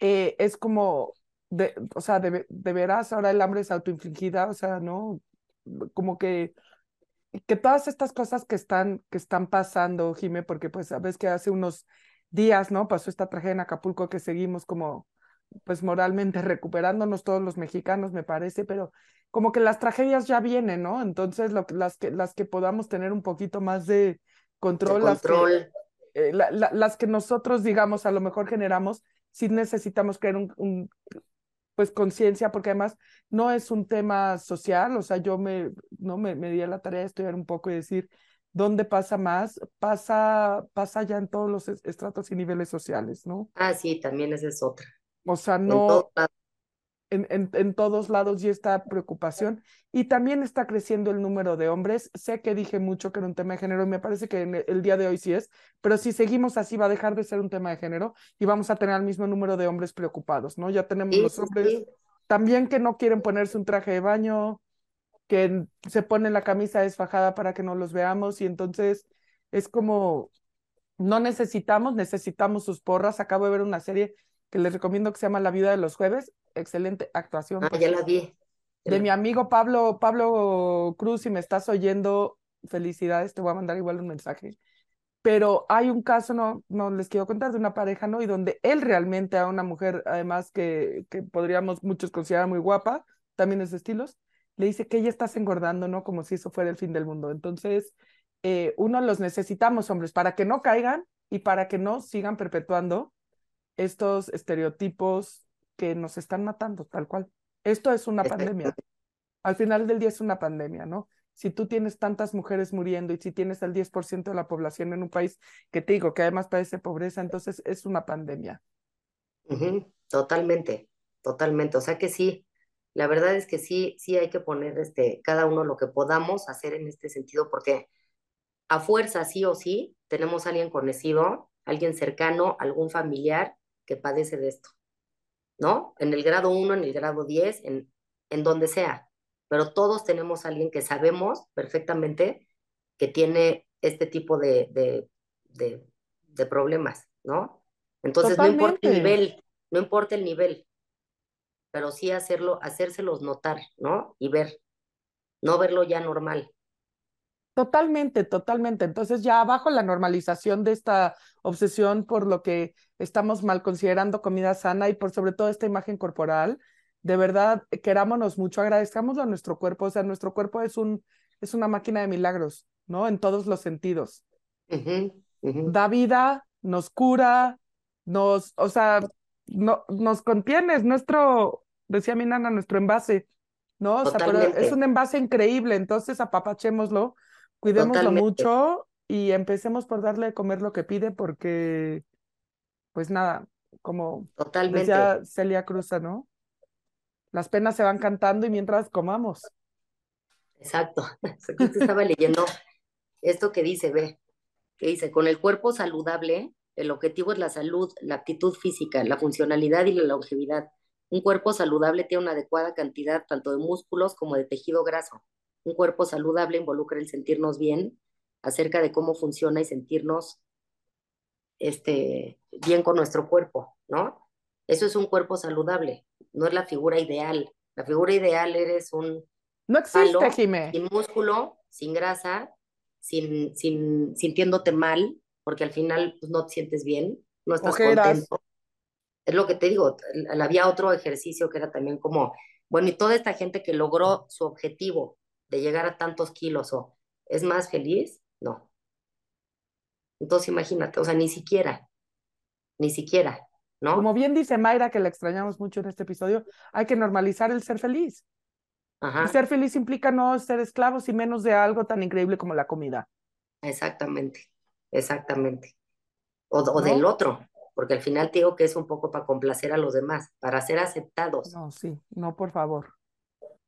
eh, es como, de, o sea, de, ve- de veras ahora el hambre es autoinfligida, o sea, ¿no? Como que, que todas estas cosas que están, que están pasando, Jime, porque pues sabes que hace unos días, ¿no? Pasó esta tragedia en Acapulco que seguimos como, pues moralmente recuperándonos todos los mexicanos, me parece, pero como que las tragedias ya vienen, ¿no? Entonces, lo, las, que, las que podamos tener un poquito más de de control, las que, eh, la- la- las que nosotros, digamos, a lo mejor generamos, sí necesitamos crear un, un, pues conciencia, porque además no es un tema social, o sea, yo me, no me, me di a la tarea de estudiar un poco y decir, ¿dónde pasa más? Pasa, pasa ya en todos los es- estratos y niveles sociales, ¿no? Ah, sí, también esa es otra. O sea, no. En, en, en todos lados y esta preocupación. Y también está creciendo el número de hombres. Sé que dije mucho que era un tema de género y me parece que en el, el día de hoy sí es, pero si seguimos así va a dejar de ser un tema de género y vamos a tener el mismo número de hombres preocupados, ¿no? Ya tenemos Sí, los hombres sí. también que no quieren ponerse un traje de baño, que se ponen la camisa desfajada para que no los veamos y entonces es como, no necesitamos, necesitamos sus porras. Acabo de ver una serie que les recomiendo que se llama La vida de los jueves. Excelente actuación, Ah, ya la vi. De la- mi amigo Pablo, Pablo Cruz, si me estás oyendo, felicidades, te voy a mandar igual un mensaje. Pero hay un caso, no, no les quiero contar, de una pareja, ¿no? Y donde él realmente a una mujer, además que, que podríamos muchos considerar muy guapa, también es de estilos, le dice que ella estás engordando, ¿no? Como si eso fuera el fin del mundo. Entonces, eh, uno los necesitamos, hombres, para que no caigan y para que no sigan perpetuando estos estereotipos que nos están matando, tal cual. Esto es una pandemia. Al final del día es una pandemia, ¿no? Si tú tienes tantas mujeres muriendo y si tienes el 10% de la población en un país que te digo que además padece pobreza, entonces es una pandemia. Totalmente, totalmente. O sea que sí, la verdad es que sí, sí hay que poner este, cada uno lo que podamos hacer en este sentido, porque a fuerza, sí o sí, tenemos a alguien conocido, alguien cercano, algún familiar que padece de esto, ¿no? En el grado 1, en el grado 10, en, en donde sea. Pero todos tenemos a alguien que sabemos perfectamente que tiene este tipo de, de, de, de problemas, ¿no? Entonces, no importa el nivel, no importa el nivel, pero sí hacerlo, hacérselos notar, ¿no? Y ver, no verlo ya normal. Totalmente, totalmente. Entonces ya abajo la normalización de esta obsesión por lo que estamos mal considerando comida sana y por sobre todo esta imagen corporal, de verdad, querámonos mucho, agradezcámoslo a nuestro cuerpo, o sea, nuestro cuerpo es un, es una máquina de milagros, ¿no? En todos los sentidos. Da vida, nos cura, nos, o sea, no, nos contiene, es nuestro, decía mi nana, nuestro envase, ¿no? O sea, pero es un envase increíble, entonces apapachémoslo, cuidémoslo totalmente, mucho y empecemos por darle de comer lo que pide porque, pues nada, como totalmente. decía Celia Cruz, ¿no? Las penas se van cantando y mientras comamos. Exacto. Estaba leyendo esto que dice, ve, que dice, con el cuerpo saludable, el objetivo es la salud, la actitud física, la funcionalidad y la longevidad. Un cuerpo saludable tiene una adecuada cantidad tanto de músculos como de tejido graso. Un cuerpo saludable involucra el sentirnos bien acerca de cómo funciona y sentirnos este, bien con nuestro cuerpo, ¿no? Eso es un cuerpo saludable, no es la figura ideal. La figura ideal eres un no existe, Jimé. sin músculo, sin grasa, sin, sin, sintiéndote mal, porque al final pues, no te sientes bien, no estás contento. Es lo que te digo, había otro ejercicio que era también como, bueno, y toda esta gente que logró su objetivo de llegar a tantos kilos o es más feliz, no. Entonces imagínate, o sea, ni siquiera, ni siquiera, ¿no? Como bien dice Mayra, que la extrañamos mucho en este episodio, hay que normalizar el ser feliz. Y ser feliz implica no ser esclavos y menos de algo tan increíble como la comida. Exactamente, exactamente. O, del otro, porque al final te digo que es un poco para complacer a los demás, para ser aceptados. No, sí, no, por favor.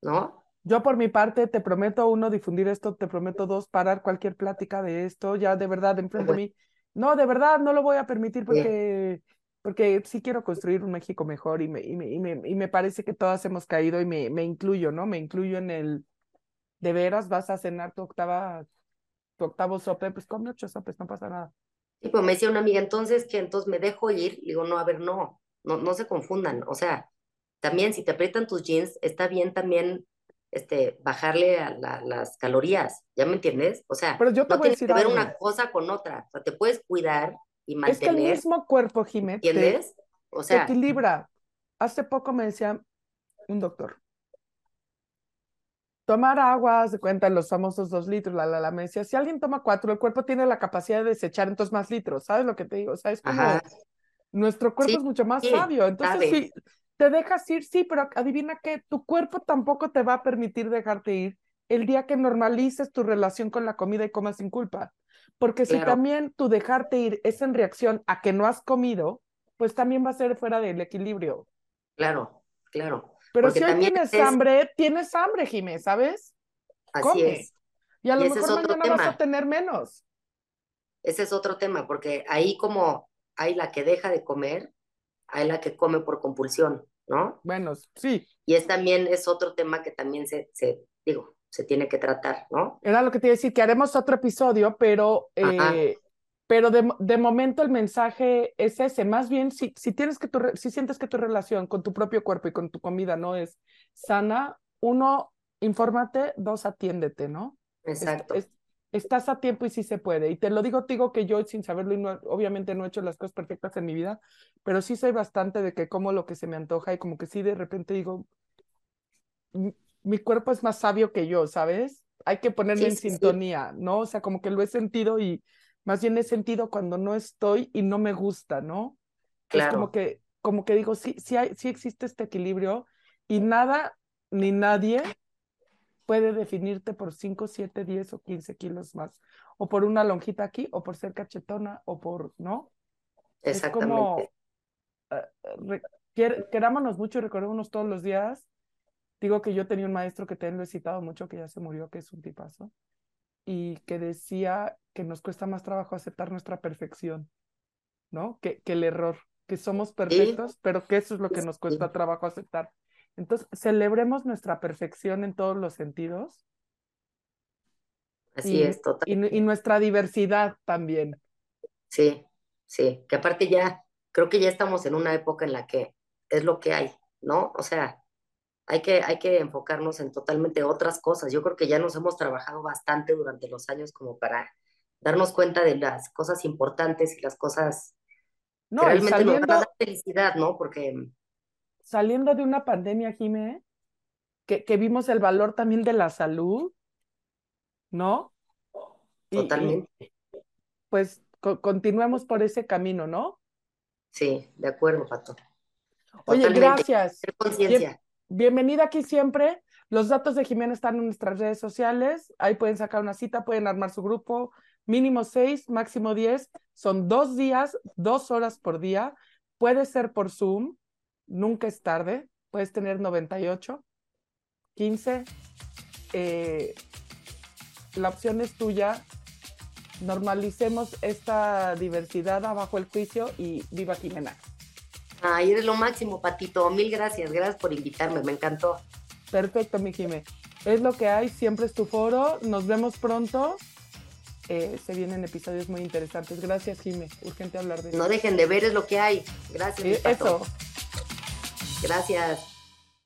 ¿No? Yo por mi parte te prometo, uno, difundir esto, te prometo, dos, parar cualquier plática de esto, ya de verdad, enfrente de mí. No, de verdad, no lo voy a permitir porque porque sí quiero construir un México mejor y me, y me, y me, y me parece que todas hemos caído y me, me incluyo, ¿no? Me incluyo en el, de veras vas a cenar tu octava, tu octavo sope, pues come ocho sopes, no pasa nada. Sí, pues me decía una amiga, entonces, que entonces me dejo ir, digo, no, a ver, no, no, no se confundan, o sea, también si te aprietan tus jeans, está bien también este, bajarle a las calorías, ¿ya me entiendes? O sea, Pero yo te no voy tienes que ver una cosa con otra, o sea, te puedes cuidar es que el mismo cuerpo, Jiménez, ¿entiendes? O sea, equilibra. Hace poco me decía un doctor, tomar agua, se cuentan los famosos dos litros, la, la, la, me decía, si alguien toma cuatro, el cuerpo tiene la capacidad de desechar entonces más litros, ¿sabes lo que te digo? O sea, es como, nuestro cuerpo es mucho más sabio, entonces si te dejas ir, sí, pero adivina que tu cuerpo tampoco te va a permitir dejarte ir el día que normalices tu relación con la comida y comas sin culpa. Porque si también tu dejarte ir es en reacción a que no has comido, pues también va a ser fuera del equilibrio. Claro, claro. Pero si hoy tienes hambre, tienes hambre, Jiménez, ¿sabes? Así es. Y a lo mejor mañana vas a tener menos. Ese es otro tema, porque ahí como hay la que deja de comer, hay la que come por compulsión, ¿no? Bueno, sí. Y es también, es otro tema que también se, se digo, se tiene que tratar, ¿no? Era lo que te iba a decir, que haremos otro episodio, pero, eh, pero de, de, momento el mensaje es ese. Más bien, si, si, tienes que tu, si sientes que tu relación con tu propio cuerpo y con tu comida no es sana, uno, infórmate, dos, atiéndete, ¿no? Exacto. Estás a tiempo y sí se puede. Y te lo digo, digo que yo sin saberlo, y no, obviamente no he hecho las cosas perfectas en mi vida, pero sí soy bastante de que como lo que se me antoja y como que sí de repente digo, mi cuerpo es más sabio que yo, ¿sabes? Hay que ponerme en sintonía, ¿no? O sea, como que lo he sentido y más bien he sentido cuando no estoy y no me gusta, ¿no? Claro. Es como que, como que digo, sí, sí, hay, sí existe este equilibrio y nada ni nadie puede definirte por 5, 7, 10 o 15 kilos más, o por una lonjita aquí, o por ser cachetona, o por, ¿no? Exactamente. Es como, uh, querámonos mucho y recordémonos todos los días Digo que yo tenía un maestro que te lo he citado mucho, que ya se murió, que es un tipazo, y que decía que nos cuesta más trabajo aceptar nuestra perfección, ¿no? Que, que el error, que somos perfectos, pero que eso es lo que nos cuesta trabajo aceptar. Entonces, celebremos nuestra perfección en todos los sentidos. Así es, total. Y, y nuestra diversidad también. Sí, sí, que aparte ya, creo que ya estamos en una época en la que es lo que hay, ¿no? O sea, hay que, hay que enfocarnos en totalmente otras cosas. Yo creo que ya nos hemos trabajado bastante durante los años como para darnos cuenta de las cosas importantes y las cosas no, que realmente saliendo, nos dan felicidad, ¿no? Porque... Saliendo de una pandemia, Jimé, que, que vimos el valor también de la salud, ¿no? Totalmente. Y, pues co continuemos por ese camino, ¿no? Sí, de acuerdo, Pato. Oye, gracias. Bienvenida aquí siempre. Los datos de Jimena están en nuestras redes sociales. Ahí pueden sacar una cita, pueden armar su grupo. Mínimo seis, máximo diez. Son dos días, dos horas por día. Puede ser por Zoom. Nunca es tarde. Puedes tener 98, 15. Eh, la opción es tuya. Normalicemos esta diversidad abajo el juicio y viva Jimena. Ay, eres lo máximo, Patito. Mil gracias. Gracias por invitarme. Me encantó. Perfecto, mi Jime. Es lo que hay. Siempre es tu foro. Nos vemos pronto. Eh, se vienen episodios muy interesantes. Gracias, Jime. Urgente hablar de eso. No dejen de ver, es lo que hay. Gracias. eso. Gracias.